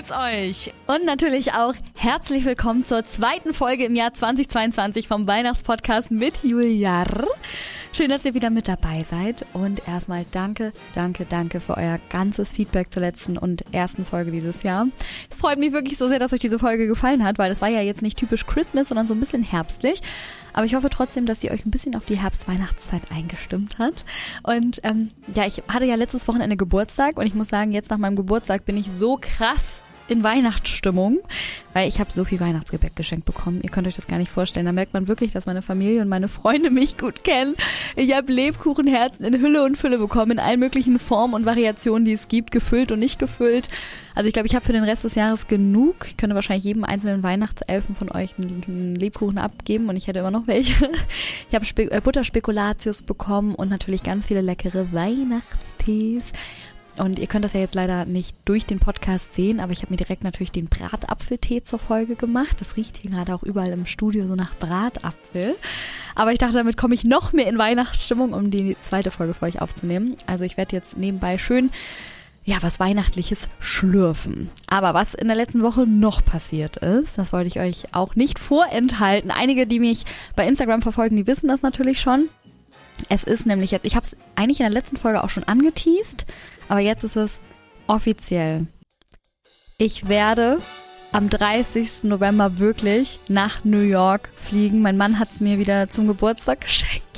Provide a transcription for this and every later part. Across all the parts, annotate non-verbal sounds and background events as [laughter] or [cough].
Geht's euch? Und natürlich auch herzlich willkommen zur zweiten Folge im Jahr 2022 vom Weihnachtspodcast mit Julia. Schön, dass ihr wieder mit dabei seid. Und erstmal danke, danke, danke für euer ganzes Feedback zur letzten und ersten Folge dieses Jahr. Es freut mich wirklich so sehr, dass euch diese Folge gefallen hat, weil es war ja jetzt nicht typisch Christmas, sondern so ein bisschen herbstlich. Aber ich hoffe trotzdem, dass sie euch ein bisschen auf die Herbst-Weihnachtszeit eingestimmt hat. Und ähm, ja, ich hatte ja letztes Wochenende Geburtstag und ich muss sagen, jetzt nach meinem Geburtstag bin ich so krass in Weihnachtsstimmung, weil ich habe so viel Weihnachtsgebäck geschenkt bekommen. Ihr könnt euch das gar nicht vorstellen. Da merkt man wirklich, dass meine Familie und meine Freunde mich gut kennen. Ich habe Lebkuchenherzen in Hülle und Fülle bekommen, in allen möglichen Formen und Variationen, die es gibt, gefüllt und nicht gefüllt. Also ich glaube, ich habe für den Rest des Jahres genug. Ich könnte wahrscheinlich jedem einzelnen Weihnachtselfen von euch einen Lebkuchen abgeben und ich hätte immer noch welche. [laughs] Ich habe Spe äh, Butterspekulatius bekommen und natürlich ganz viele leckere Weihnachtstees. Und ihr könnt das ja jetzt leider nicht durch den Podcast sehen, aber ich habe mir direkt natürlich den Bratapfeltee zur Folge gemacht. Das riecht hier gerade auch überall im Studio so nach Bratapfel. Aber ich dachte, damit komme ich noch mehr in Weihnachtsstimmung, um die zweite Folge für euch aufzunehmen. Also ich werde jetzt nebenbei schön ja, was Weihnachtliches schlürfen. Aber was in der letzten Woche noch passiert ist, das wollte ich euch auch nicht vorenthalten. Einige, die mich bei Instagram verfolgen, die wissen das natürlich schon. Es ist nämlich jetzt, ich habe es eigentlich in der letzten Folge auch schon angeteased, aber jetzt ist es offiziell. Ich werde am 30. November wirklich nach New York fliegen. Mein Mann hat es mir wieder zum Geburtstag [laughs] geschenkt.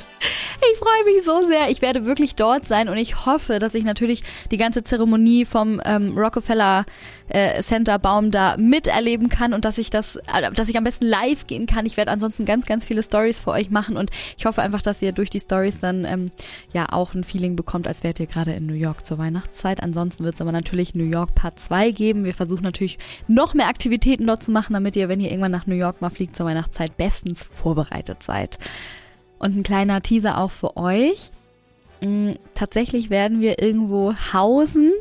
Ich freue mich so sehr. Ich werde wirklich dort sein und ich hoffe, dass ich natürlich die ganze Zeremonie vom ähm, Rockefeller äh, Center Baum da miterleben kann und dass ich das, äh, dass ich am besten live gehen kann. Ich werde ansonsten ganz, ganz viele Stories für euch machen und ich hoffe einfach, dass ihr durch die Stories dann ähm, ja auch ein Feeling bekommt, als wärt ihr gerade in New York zur Weihnachtszeit. Ansonsten wird es aber natürlich New York Part 2 geben. Wir versuchen natürlich noch mehr Aktivitäten dort zu machen, damit ihr, wenn ihr irgendwann nach New York mal fliegt zur Weihnachtszeit, bestens vorbereitet seid. Und ein kleiner Teaser auch für euch. Mm, tatsächlich werden wir irgendwo hausen.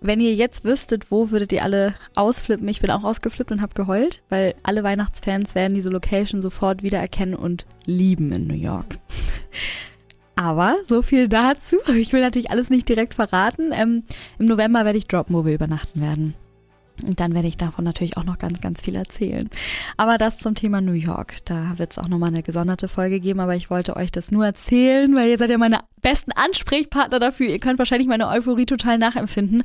Wenn ihr jetzt wüsstet, wo würdet ihr alle ausflippen? Ich bin auch ausgeflippt und habe geheult, weil alle Weihnachtsfans werden diese Location sofort wiedererkennen und lieben in New York. [laughs] Aber so viel dazu. Ich will natürlich alles nicht direkt verraten. Ähm, Im November werde ich Drop Movie übernachten werden. Und dann werde ich davon natürlich auch noch ganz, ganz viel erzählen. Aber das zum Thema New York. Da wird es auch nochmal eine gesonderte Folge geben, aber ich wollte euch das nur erzählen, weil ihr seid ja meine besten Ansprechpartner dafür. Ihr könnt wahrscheinlich meine Euphorie total nachempfinden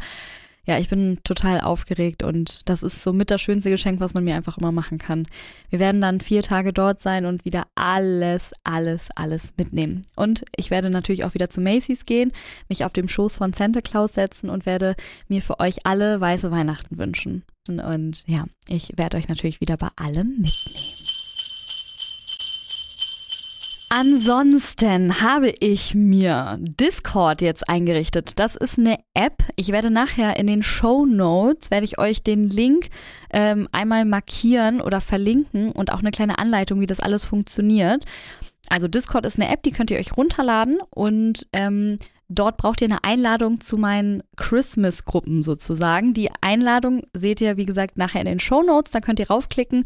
ja, ich bin total aufgeregt und das ist so mit das schönste Geschenk, was man mir einfach immer machen kann. Wir werden dann vier Tage dort sein und wieder alles, alles, alles mitnehmen. Und ich werde natürlich auch wieder zu Macy's gehen, mich auf dem Schoß von Santa Claus setzen und werde mir für euch alle weiße Weihnachten wünschen. Und, und ja, ich werde euch natürlich wieder bei allem mitnehmen. Ansonsten habe ich mir Discord jetzt eingerichtet. Das ist eine App. Ich werde nachher in den Show Notes werde ich euch den Link ähm, einmal markieren oder verlinken und auch eine kleine Anleitung, wie das alles funktioniert. Also Discord ist eine App, die könnt ihr euch runterladen und ähm, Dort braucht ihr eine Einladung zu meinen Christmas-Gruppen sozusagen. Die Einladung seht ihr, wie gesagt, nachher in den Show Notes. Da könnt ihr raufklicken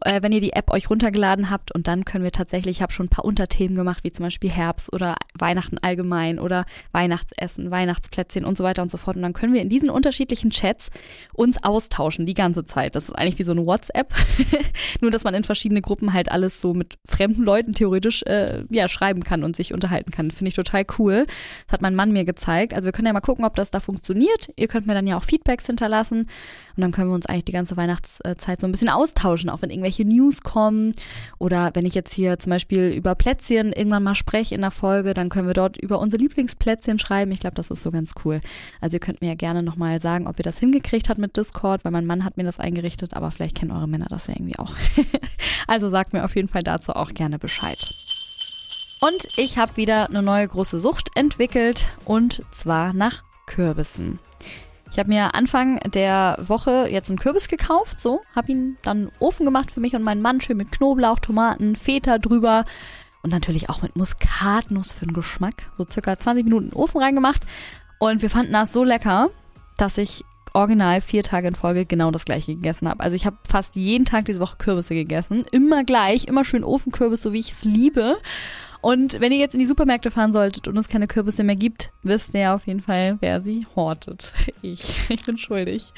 äh, wenn ihr die App euch runtergeladen habt und dann können wir tatsächlich, ich habe schon ein paar Unterthemen gemacht, wie zum Beispiel Herbst oder Weihnachten allgemein oder Weihnachtsessen, Weihnachtsplätzchen und so weiter und so fort. Und dann können wir in diesen unterschiedlichen Chats uns austauschen die ganze Zeit. Das ist eigentlich wie so eine WhatsApp, [laughs] nur dass man in verschiedene Gruppen halt alles so mit fremden Leuten theoretisch äh, ja schreiben kann und sich unterhalten kann. Finde ich total cool. Das hat mein Mann mir gezeigt. Also wir können ja mal gucken, ob das da funktioniert. Ihr könnt mir dann ja auch Feedbacks hinterlassen und dann können wir uns eigentlich die ganze Weihnachtszeit so ein bisschen austauschen, auch wenn irgendwelche News kommen oder wenn ich jetzt hier zum Beispiel über Plätzchen irgendwann mal spreche in der Folge, dann können wir dort über unsere Lieblingsplätzchen schreiben. Ich glaube, das ist so ganz cool. Also ihr könnt mir ja gerne nochmal sagen, ob ihr das hingekriegt habt mit Discord, weil mein Mann hat mir das eingerichtet, aber vielleicht kennen eure Männer das ja irgendwie auch. [laughs] also sagt mir auf jeden Fall dazu auch gerne Bescheid. Und ich habe wieder eine neue große Sucht entwickelt und zwar nach Kürbissen. Ich habe mir Anfang der Woche jetzt einen Kürbis gekauft, so, habe ihn dann Ofen gemacht für mich und meinen Mann, schön mit Knoblauch, Tomaten, Feta drüber und natürlich auch mit Muskatnuss für den Geschmack. So circa 20 Minuten in Ofen reingemacht und wir fanden das so lecker, dass ich original vier Tage in Folge genau das gleiche gegessen habe. Also ich habe fast jeden Tag diese Woche Kürbisse gegessen, immer gleich, immer schön Ofenkürbis, so wie ich es liebe. Und wenn ihr jetzt in die Supermärkte fahren solltet und es keine Kürbisse mehr gibt, wisst ihr auf jeden Fall, wer sie hortet. [laughs] Ich. Ich bin schuldig.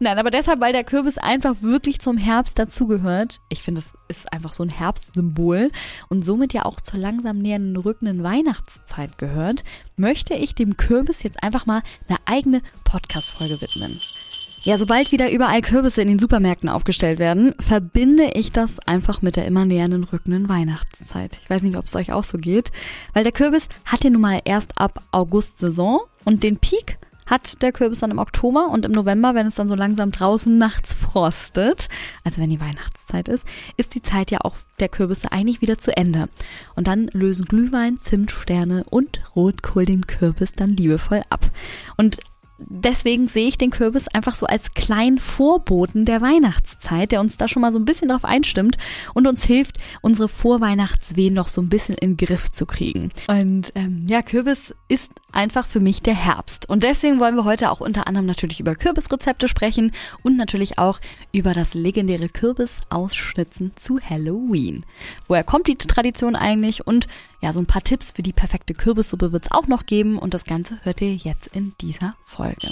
Nein, aber deshalb, weil der Kürbis einfach wirklich zum Herbst dazugehört. Ich finde, es ist einfach so ein Herbstsymbol und somit ja auch zur langsam nähernden rückenden Weihnachtszeit gehört, möchte ich dem Kürbis jetzt einfach mal eine eigene Podcast-Folge widmen. Ja, sobald wieder überall Kürbisse in den Supermärkten aufgestellt werden, verbinde ich das einfach mit der immer nähernden rückenden Weihnachtszeit. Ich weiß nicht, ob es euch auch so geht, weil der Kürbis hat ja nun mal erst ab August Saison und den Peak hat der Kürbis dann im Oktober und im November, wenn es dann so langsam draußen nachts frostet, also wenn die Weihnachtszeit ist, ist die Zeit ja auch der Kürbisse eigentlich wieder zu Ende. Und dann lösen Glühwein, Zimtsterne und Rotkohl den Kürbis dann liebevoll ab. Und deswegen sehe ich den Kürbis einfach so als kleinen Vorboten der Weihnachtszeit, der uns da schon mal so ein bisschen drauf einstimmt und uns hilft, unsere Vorweihnachtswehen noch so ein bisschen in den Griff zu kriegen. Und ähm, ja, Kürbis ist einfach für mich der Herbst. Und deswegen wollen wir heute auch unter anderem natürlich über Kürbisrezepte sprechen und natürlich auch über das legendäre Kürbis-Ausschnitzen zu Halloween. Woher kommt die Tradition eigentlich? Und ja, so ein paar Tipps für die perfekte Kürbissuppe wird es auch noch geben und das Ganze hört ihr jetzt in dieser Folge.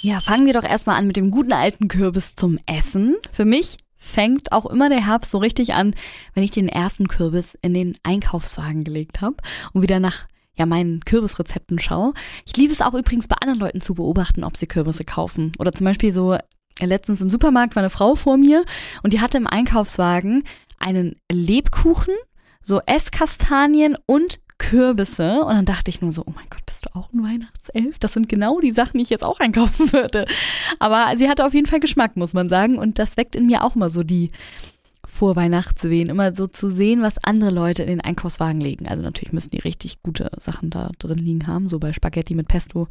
Ja, fangen wir doch erstmal an mit dem guten alten Kürbis zum Essen. Für mich fängt auch immer der Herbst so richtig an, wenn ich den ersten Kürbis in den Einkaufswagen gelegt habe und wieder nach ja, meinen Kürbisrezepten schaue. Ich liebe es auch übrigens bei anderen Leuten zu beobachten, ob sie Kürbisse kaufen. Oder zum Beispiel so äh, letztens im Supermarkt war eine Frau vor mir und die hatte im Einkaufswagen einen Lebkuchen, so Esskastanien und Kürbisse. Und dann dachte ich nur so, oh mein Gott, bist du auch ein Weihnachtself? Das sind genau die Sachen, die ich jetzt auch einkaufen [laughs] würde. Aber sie hatte auf jeden Fall Geschmack, muss man sagen. Und das weckt in mir auch immer so die, vor Weihnachtswehen, immer so zu sehen, was andere Leute in den Einkaufswagen legen. Also natürlich müssen die richtig gute Sachen da drin liegen haben. So bei Spaghetti mit Pesto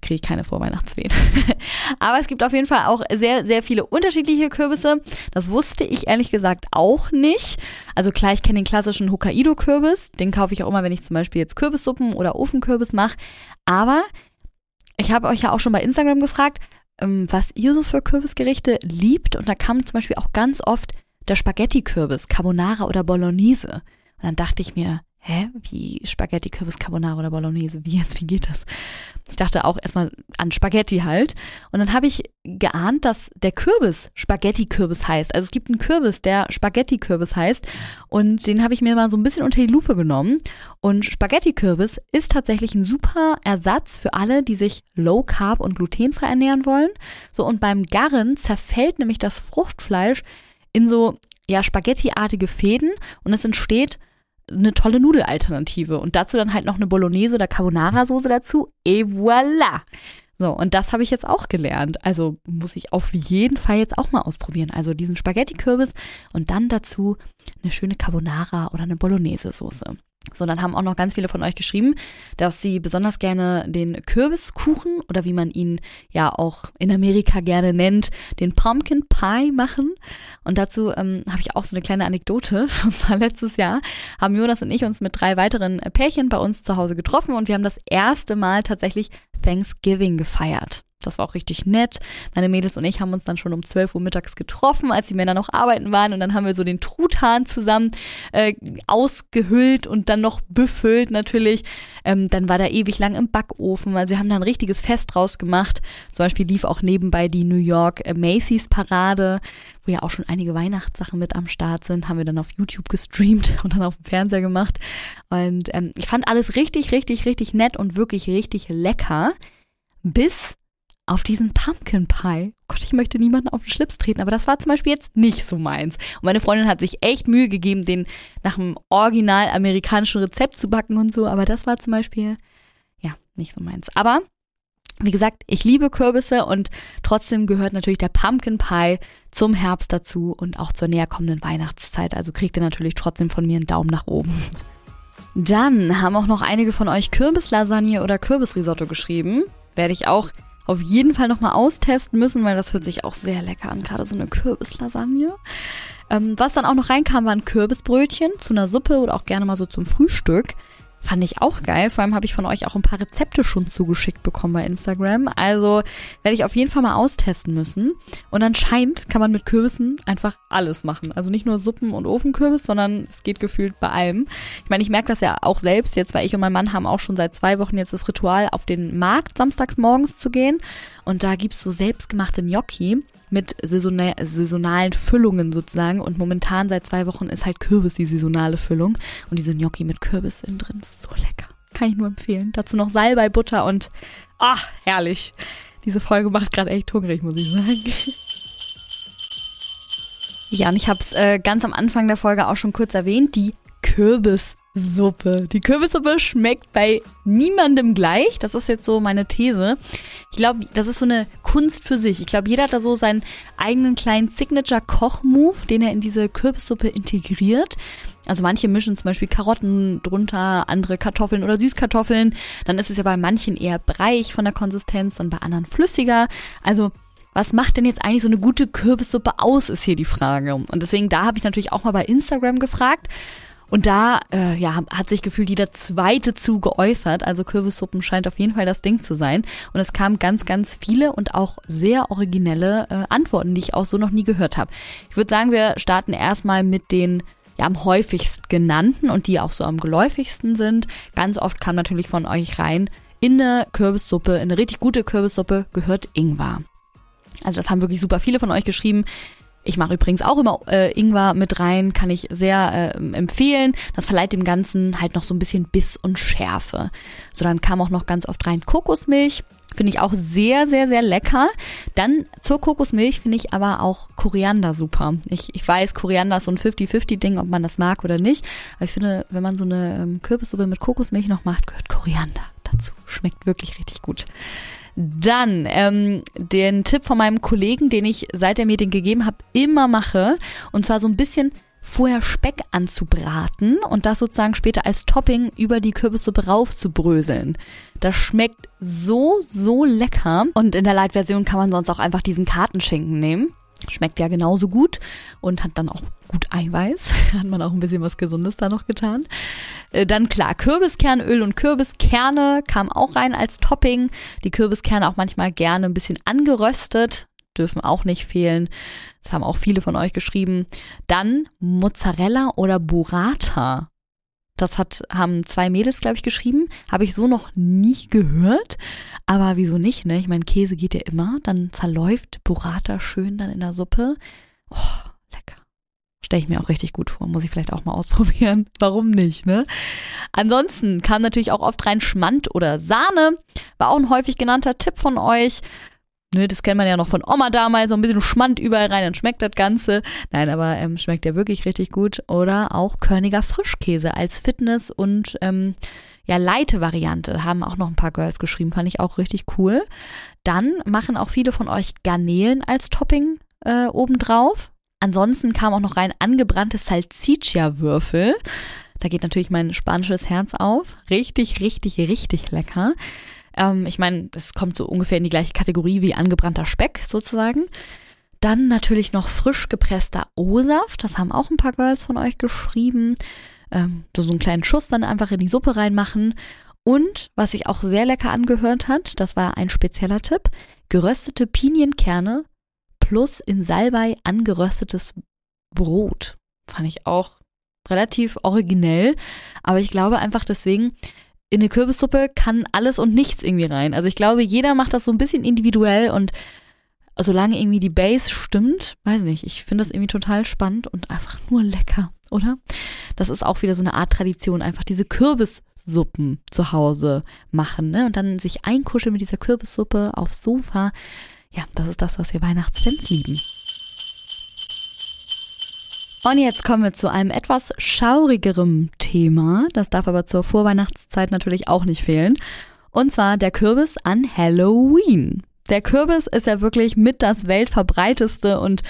kriege ich keine Vorweihnachtswehen. [laughs] Aber es gibt auf jeden Fall auch sehr, sehr viele unterschiedliche Kürbisse. Das wusste ich ehrlich gesagt auch nicht. Also klar, ich kenne den klassischen Hokkaido-Kürbis. Den kaufe ich auch immer, wenn ich zum Beispiel jetzt Kürbissuppen oder Ofenkürbis mache. Aber ich habe euch ja auch schon bei Instagram gefragt, ähm, was ihr so für Kürbisgerichte liebt. Und da kam zum Beispiel auch ganz oft der Spaghetti-Kürbis, Carbonara oder Bolognese. Und dann dachte ich mir, hä, wie Spaghetti, Kürbis, Carbonara oder Bolognese? Wie jetzt, wie geht das? Ich dachte auch erstmal an Spaghetti halt. Und dann habe ich geahnt, dass der Kürbis Spaghetti-Kürbis heißt. Also es gibt einen Kürbis, der Spaghetti-Kürbis heißt. Und den habe ich mir mal so ein bisschen unter die Lupe genommen. Und Spaghetti-Kürbis ist tatsächlich ein super Ersatz für alle, die sich low carb und glutenfrei ernähren wollen. So, und beim Garren zerfällt nämlich das Fruchtfleisch in so ja Spaghetti-artige Fäden und es entsteht eine tolle Nudelalternative und dazu dann halt noch eine Bolognese oder Carbonara-Soße dazu. Et voilà! So, und das habe ich jetzt auch gelernt. Also muss ich auf jeden Fall jetzt auch mal ausprobieren. Also diesen Spaghetti-Kürbis und dann dazu eine schöne Carbonara oder eine Bolognese-Soße. So, dann haben auch noch ganz viele von euch geschrieben, dass sie besonders gerne den Kürbiskuchen oder wie man ihn ja auch in Amerika gerne nennt, den Pumpkin Pie machen. Und dazu ähm, habe ich auch so eine kleine Anekdote. [laughs] Und zwar letztes Jahr haben Jonas und ich uns mit drei weiteren Pärchen bei uns zu Hause getroffen und wir haben das erste Mal tatsächlich Thanksgiving gefeiert. Das war auch richtig nett. Meine Mädels und ich haben uns dann schon um 12 Uhr mittags getroffen, als die Männer noch arbeiten waren. Und dann haben wir so den Truthahn zusammen äh, ausgehüllt und dann noch befüllt natürlich. Ähm, dann war der ewig lang im Backofen. Also wir haben da ein richtiges Fest draus gemacht. Zum Beispiel lief auch nebenbei die New York äh, Macy's Parade, wo ja auch schon einige Weihnachtssachen mit am Start sind. Haben wir dann auf YouTube gestreamt [laughs] und dann auf dem Fernseher gemacht. Und ähm, ich fand alles richtig, richtig, richtig nett und wirklich richtig lecker. Bis auf diesen Pumpkin Pie. Oh Gott, ich möchte niemanden auf den Schlips treten, aber das war zum Beispiel jetzt nicht so meins. Und meine Freundin hat sich echt Mühe gegeben, den nach einem original amerikanischen Rezept zu backen und so, aber das war zum Beispiel, ja, nicht so meins. Aber wie gesagt, ich liebe Kürbisse und trotzdem gehört natürlich der Pumpkin Pie zum Herbst dazu und auch zur näher kommenden Weihnachtszeit. Also kriegt ihr natürlich trotzdem von mir einen Daumen nach oben. Dann haben auch noch einige von euch Kürbislasagne oder Kürbisrisotto geschrieben. Werde ich auch auf jeden Fall nochmal austesten müssen, weil das hört sich auch sehr lecker an, gerade so eine Kürbislasagne. Ähm, was dann auch noch reinkam, waren Kürbisbrötchen zu einer Suppe oder auch gerne mal so zum Frühstück. Fand ich auch geil. Vor allem habe ich von euch auch ein paar Rezepte schon zugeschickt bekommen bei Instagram. Also werde ich auf jeden Fall mal austesten müssen. Und anscheinend kann man mit Kürbissen einfach alles machen. Also nicht nur Suppen und Ofenkürbis, sondern es geht gefühlt bei allem. Ich meine, ich merke das ja auch selbst jetzt, weil ich und mein Mann haben auch schon seit zwei Wochen jetzt das Ritual, auf den Markt samstags morgens zu gehen. Und da gibt's so selbstgemachte Gnocchi mit saisonalen Füllungen sozusagen. Und momentan seit zwei Wochen ist halt Kürbis die saisonale Füllung. Und diese Gnocchi mit Kürbis innen drin ist so lecker. Kann ich nur empfehlen. Dazu noch Salbei, Butter und ach, herrlich. Diese Folge macht gerade echt hungrig, muss ich sagen. [laughs] Ja, und ich habe es äh, ganz am Anfang der Folge auch schon kurz erwähnt, die Kürbis Suppe. Die Kürbissuppe schmeckt bei niemandem gleich. Das ist jetzt so meine These. Ich glaube, das ist so eine Kunst für sich. Ich glaube, jeder hat da so seinen eigenen kleinen Signature-Koch-Move, den er in diese Kürbissuppe integriert. Also manche mischen zum Beispiel Karotten drunter, andere Kartoffeln oder Süßkartoffeln. Dann ist es ja bei manchen eher breich von der Konsistenz und bei anderen flüssiger. Also was macht denn jetzt eigentlich so eine gute Kürbissuppe aus, ist hier die Frage. Und deswegen, da habe ich natürlich auch mal bei Instagram gefragt. Und da äh, ja, hat sich gefühlt jeder zweite zu geäußert. Also Kürbissuppen scheint auf jeden Fall das Ding zu sein. Und es kamen ganz, ganz viele und auch sehr originelle äh, Antworten, die ich auch so noch nie gehört habe. Ich würde sagen, wir starten erstmal mit den ja, am häufigst genannten und die auch so am geläufigsten sind. Ganz oft kam natürlich von euch rein, in eine Kürbissuppe, in eine richtig gute Kürbissuppe gehört Ingwer. Also das haben wirklich super viele von euch geschrieben. Ich mache übrigens auch immer äh, Ingwer mit rein, kann ich sehr äh, empfehlen. Das verleiht dem Ganzen halt noch so ein bisschen Biss und Schärfe. So, dann kam auch noch ganz oft rein Kokosmilch. Finde ich auch sehr, sehr, sehr lecker. Dann zur Kokosmilch finde ich aber auch Koriander super. Ich, ich weiß, Koriander ist so ein 50-50-Ding, ob man das mag oder nicht. Aber ich finde, wenn man so eine ähm, Kürbissuppe mit Kokosmilch noch macht, gehört Koriander dazu. Schmeckt wirklich richtig gut. Dann ähm, den Tipp von meinem Kollegen, den ich seit er mir den gegeben habe, immer mache. Und zwar so ein bisschen vorher Speck anzubraten und das sozusagen später als Topping über die Kürbissuppe raufzubröseln. Das schmeckt so, so lecker. Und in der Light-Version kann man sonst auch einfach diesen Kartenschinken nehmen. Schmeckt ja genauso gut und hat dann auch gut Eiweiß. [laughs] Hat man auch ein bisschen was Gesundes da noch getan. Äh, dann klar, Kürbiskernöl und Kürbiskerne kam auch rein als Topping. Die Kürbiskerne auch manchmal gerne ein bisschen angeröstet. Dürfen auch nicht fehlen. Das haben auch viele von euch geschrieben. Dann Mozzarella oder Burrata. Das hat, haben zwei Mädels, glaube ich, geschrieben. Habe ich so noch nie gehört. Aber wieso nicht, ne? Ich meine, Käse geht ja immer. Dann zerläuft Burrata schön dann in der Suppe. Oh, lecker. Stelle ich mir auch richtig gut vor. Muss ich vielleicht auch mal [laughs] ausprobieren. Warum nicht, ne? Ansonsten kam natürlich auch oft rein Schmand oder Sahne. War auch ein häufig genannter Tipp von euch. Ne, das kennt man ja noch von Oma damals, so ein bisschen Schmand überall rein, dann schmeckt das Ganze. Nein, aber ähm, schmeckt ja wirklich richtig gut. Oder auch Körniger Frischkäse als Fitness- und ähm, ja, Leite-Variante. Haben auch noch ein paar Girls geschrieben, fand ich auch richtig cool. Dann machen auch viele von euch Garnelen als Topping äh, obendrauf. Ansonsten kam auch noch rein angebrannte Salsiccia-Würfel. Da geht natürlich mein spanisches Herz auf. Richtig, richtig, richtig lecker. Ähm, ich meine, es kommt so ungefähr in die gleiche Kategorie wie angebrannter Speck sozusagen. Dann natürlich noch frisch gepresster O-Saft. Das haben auch ein paar Girls von euch geschrieben. Ähm, so, so einen kleinen Schuss dann einfach in die Suppe reinmachen. Und was sich auch sehr lecker angehört hat, das war ein spezieller Tipp, geröstete Pinienkerne plus in Salbei angeröstetes Brot. Fand ich auch relativ originell. Aber ich glaube einfach deswegen, in eine Kürbissuppe kann alles und nichts irgendwie rein. Also ich glaube, jeder macht das so ein bisschen individuell und solange irgendwie die Base stimmt, weiß nicht, ich finde das irgendwie total spannend und einfach nur lecker, oder? Das ist auch wieder so eine Art Tradition, einfach diese Kürbissuppen zu Hause machen, ne? Und dann sich einkuscheln mit dieser Kürbissuppe aufs Sofa. Ja, das ist das, was wir Weihnachtsfans lieben. Und jetzt kommen wir zu einem etwas schaurigeren Thema. Das darf aber zur Vorweihnachtszeit natürlich auch nicht fehlen. Und zwar der Kürbis an Halloween. Der Kürbis ist ja wirklich mit das weltverbreiteste und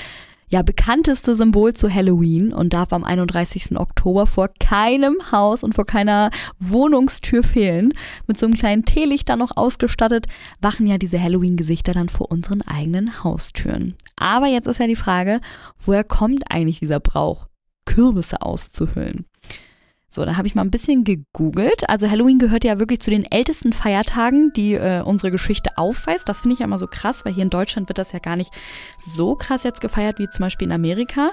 ja, bekannteste Symbol zu Halloween und darf am 31. Oktober vor keinem Haus und vor keiner Wohnungstür fehlen. Mit so einem kleinen Teelicht dann noch ausgestattet, wachen ja diese Halloween-Gesichter dann vor unseren eigenen Haustüren. Aber jetzt ist ja die Frage, woher kommt eigentlich dieser Brauch, Kürbisse auszuhüllen? So, da habe ich mal ein bisschen gegoogelt. Also Halloween gehört ja wirklich zu den ältesten Feiertagen, die äh, unsere Geschichte aufweist. Das finde ich ja immer so krass, weil hier in Deutschland wird das ja gar nicht so krass jetzt gefeiert wie zum Beispiel in Amerika.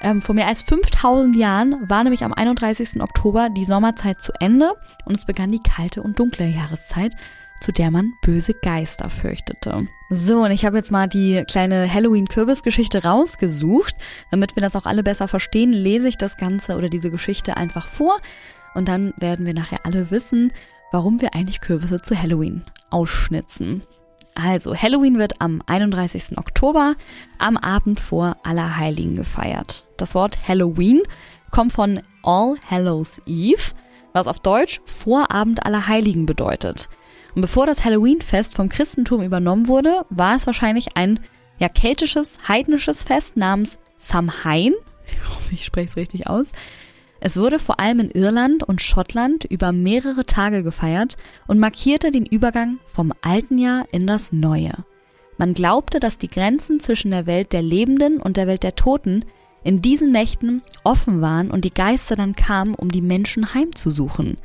Ähm, vor mehr als 5000 Jahren war nämlich am 31. Oktober die Sommerzeit zu Ende und es begann die kalte und dunkle Jahreszeit zu der man böse Geister fürchtete. So, und ich habe jetzt mal die kleine Halloween-Kürbisgeschichte rausgesucht. Damit wir das auch alle besser verstehen, lese ich das Ganze oder diese Geschichte einfach vor. Und dann werden wir nachher alle wissen, warum wir eigentlich Kürbisse zu Halloween ausschnitzen. Also, Halloween wird am 31. Oktober am Abend vor Allerheiligen gefeiert. Das Wort Halloween kommt von All Hallows Eve, was auf Deutsch Vorabend aller Heiligen bedeutet. Und bevor das Halloween-Fest vom Christentum übernommen wurde, war es wahrscheinlich ein ja, keltisches, heidnisches Fest namens Samhain. Ich hoffe, ich spreche es richtig aus. Es wurde vor allem in Irland und Schottland über mehrere Tage gefeiert und markierte den Übergang vom alten Jahr in das neue. Man glaubte, dass die Grenzen zwischen der Welt der Lebenden und der Welt der Toten in diesen Nächten offen waren und die Geister dann kamen, um die Menschen heimzusuchen.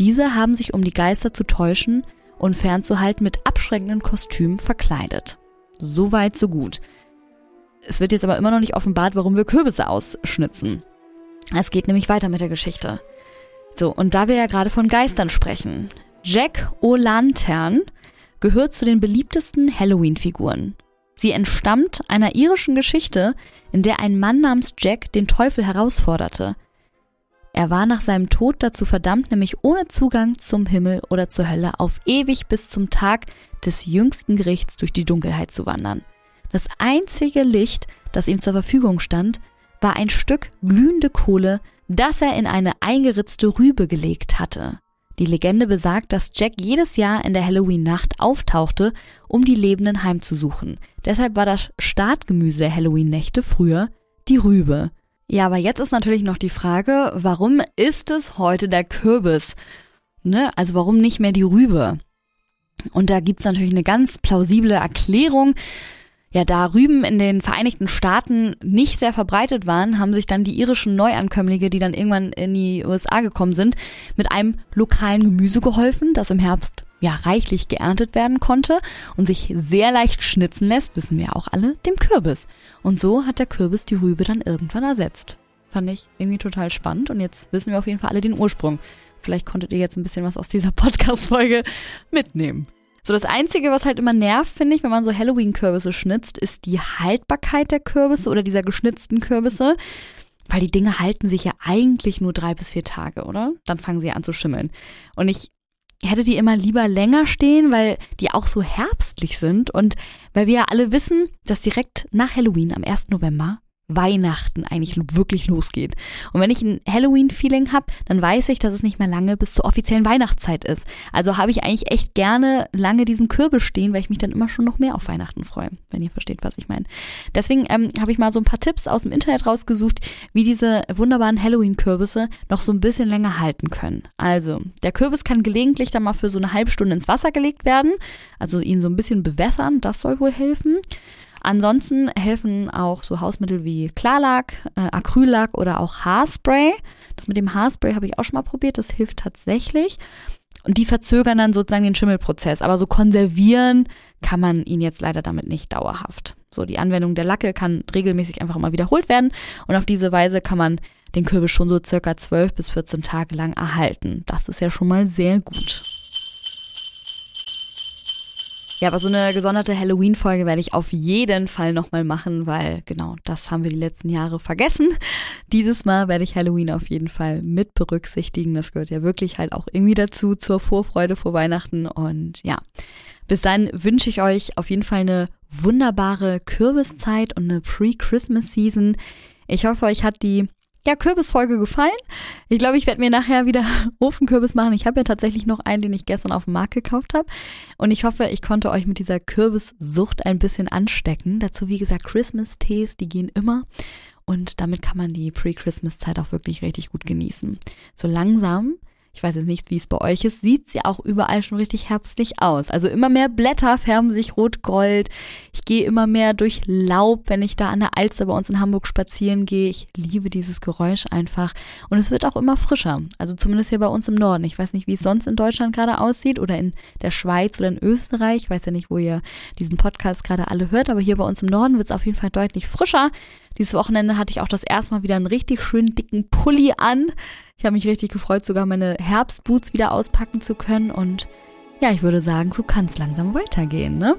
Diese haben sich, um die Geister zu täuschen, und fernzuhalten mit abschreckenden Kostümen verkleidet. So weit, so gut. Es wird jetzt aber immer noch nicht offenbart, warum wir Kürbisse ausschnitzen. Es geht nämlich weiter mit der Geschichte. So, und da wir ja gerade von Geistern sprechen. Jack O'Lantern gehört zu den beliebtesten Halloween-Figuren. Sie entstammt einer irischen Geschichte, in der ein Mann namens Jack den Teufel herausforderte. Er war nach seinem Tod dazu verdammt, nämlich ohne Zugang zum Himmel oder zur Hölle auf ewig bis zum Tag des jüngsten Gerichts durch die Dunkelheit zu wandern. Das einzige Licht, das ihm zur Verfügung stand, war ein Stück glühende Kohle, das er in eine eingeritzte Rübe gelegt hatte. Die Legende besagt, dass Jack jedes Jahr in der Halloween-Nacht auftauchte, um die Lebenden heimzusuchen. Deshalb war das Startgemüse der Halloween-Nächte früher die Rübe. Ja, aber jetzt ist natürlich noch die Frage, warum ist es heute der Kürbis? Ne? Also warum nicht mehr die Rübe? Und da gibt's natürlich eine ganz plausible Erklärung. Ja, da Rüben in den Vereinigten Staaten nicht sehr verbreitet waren, haben sich dann die irischen Neuankömmlinge, die dann irgendwann in die USA gekommen sind, mit einem lokalen Gemüse geholfen, das im Herbst ja reichlich geerntet werden konnte und sich sehr leicht schnitzen lässt, wissen wir auch alle, dem Kürbis. Und so hat der Kürbis die Rübe dann irgendwann ersetzt. Fand ich irgendwie total spannend und jetzt wissen wir auf jeden Fall alle den Ursprung. Vielleicht konntet ihr jetzt ein bisschen was aus dieser [laughs] Podcast-Folge mitnehmen. So, das Einzige, was halt immer nervt, finde ich, wenn man so Halloween-Kürbisse schnitzt, ist die Haltbarkeit der Kürbisse oder dieser geschnitzten Kürbisse. Weil die Dinge halten sich ja eigentlich nur drei bis vier Tage, oder? Dann fangen sie an zu schimmeln. Und ich hätte die immer lieber länger stehen, weil die auch so herbstlich sind und weil wir ja alle wissen, dass direkt nach Halloween am 1. November Weihnachten eigentlich wirklich losgeht. Und wenn ich ein Halloween-Feeling habe, dann weiß ich, dass es nicht mehr lange bis zur offiziellen Weihnachtszeit ist. Also habe ich eigentlich echt gerne lange diesen Kürbis stehen, weil ich mich dann immer schon noch mehr auf Weihnachten freue, wenn ihr versteht, was ich meine. Deswegen ähm, habe ich mal so ein paar Tipps aus dem Internet rausgesucht, wie diese wunderbaren Halloween-Kürbisse noch so ein bisschen länger halten können. Also, der Kürbis kann gelegentlich dann mal für so eine halbe Stunde ins Wasser gelegt werden, also ihn so ein bisschen bewässern, das soll wohl helfen. Ansonsten helfen auch so Hausmittel wie Klarlack, äh, Acryllack oder auch Haarspray. Das mit dem Haarspray habe ich auch schon mal probiert, das hilft tatsächlich. Und die verzögern dann sozusagen den Schimmelprozess. Aber so konservieren kann man ihn jetzt leider damit nicht dauerhaft. So, die Anwendung der Lacke kann regelmäßig einfach immer wiederholt werden. Und auf diese Weise kann man den Kürbis schon so circa 12 bis 14 Tage lang erhalten. Das ist ja schon mal sehr gut. Ja, aber so eine gesonderte Halloween-Folge werde ich auf jeden Fall nochmal machen, weil genau, das haben wir die letzten Jahre vergessen. Dieses Mal werde ich Halloween auf jeden Fall mit berücksichtigen. Das gehört ja wirklich halt auch irgendwie dazu, zur Vorfreude vor Weihnachten. Und ja, bis dann wünsche ich euch auf jeden Fall eine wunderbare Kürbiszeit und eine Pre-Christmas-Season. Ich hoffe, euch hat die ja, Kürbisfolge gefallen. Ich glaube, ich werde mir nachher wieder [laughs] Ofenkürbis machen. Ich habe ja tatsächlich noch einen, den ich gestern auf dem Markt gekauft habe. Und ich hoffe, ich konnte euch mit dieser Kürbissucht ein bisschen anstecken. Dazu, wie gesagt, Christmas-Tees, die gehen immer. Und damit kann man die Pre-Christmas-Zeit auch wirklich richtig gut genießen. So langsam ich weiß jetzt nicht, wie es bei euch ist, sieht es ja auch überall schon richtig herbstlich aus. Also immer mehr Blätter färben sich rot-gold. Ich gehe immer mehr durch Laub, wenn ich da an der Alster bei uns in Hamburg spazieren gehe. Ich liebe dieses Geräusch einfach. Und es wird auch immer frischer. Also zumindest hier bei uns im Norden. Ich weiß nicht, wie es sonst in Deutschland gerade aussieht oder in der Schweiz oder in Österreich. Ich weiß ja nicht, wo ihr diesen Podcast gerade alle hört, aber hier bei uns im Norden wird es auf jeden Fall deutlich frischer. Dieses Wochenende hatte ich auch das erste Mal wieder einen richtig schönen dicken Pulli an. Ich habe mich richtig gefreut, sogar meine Herbstboots wieder auspacken zu können. Und ja, ich würde sagen, so kann es langsam weitergehen, ne?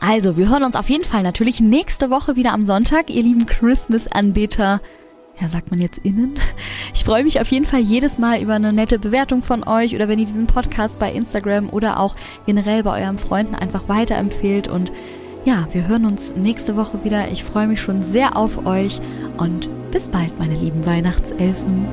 Also, wir hören uns auf jeden Fall natürlich nächste Woche wieder am Sonntag, ihr lieben Christmas-Anbeter. Ja, sagt man jetzt innen? Ich freue mich auf jeden Fall jedes Mal über eine nette Bewertung von euch oder wenn ihr diesen Podcast bei Instagram oder auch generell bei euren Freunden einfach weiterempfehlt und ja, wir hören uns nächste Woche wieder. Ich freue mich schon sehr auf euch und bis bald, meine lieben Weihnachtselfen.